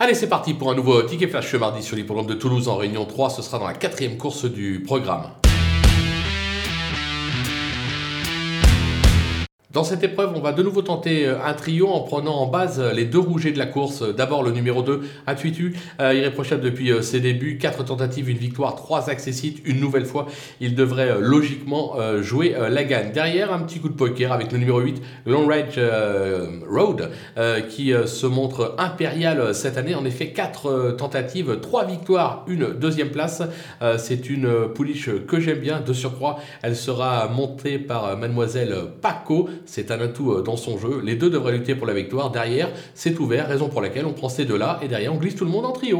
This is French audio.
Allez, c'est parti pour un nouveau ticket flash ce mardi sur l'hippodrome de Toulouse en Réunion 3. Ce sera dans la quatrième course du programme. Dans cette épreuve, on va de nouveau tenter euh, un trio en prenant en base euh, les deux rougets de la course. D'abord le numéro 2, Atuitu, euh, irréprochable depuis ses débuts, 4 tentatives, une victoire, 3 accessites. Une nouvelle fois, il devrait logiquement jouer la gagne. Derrière, un petit coup de poker avec le numéro 8, Long Range Road, qui se montre impérial cette année. En effet, 4 tentatives, 3 victoires, une deuxième place. C'est une pouliche que j'aime bien. De surcroît, elle sera montée par mademoiselle Paco c'est un atout euh, dans son jeu. Les deux devraient lutter pour la victoire. Derrière, c'est ouvert, raison pour laquelle on prend ces deux-là et derrière, on glisse tout le monde en trio.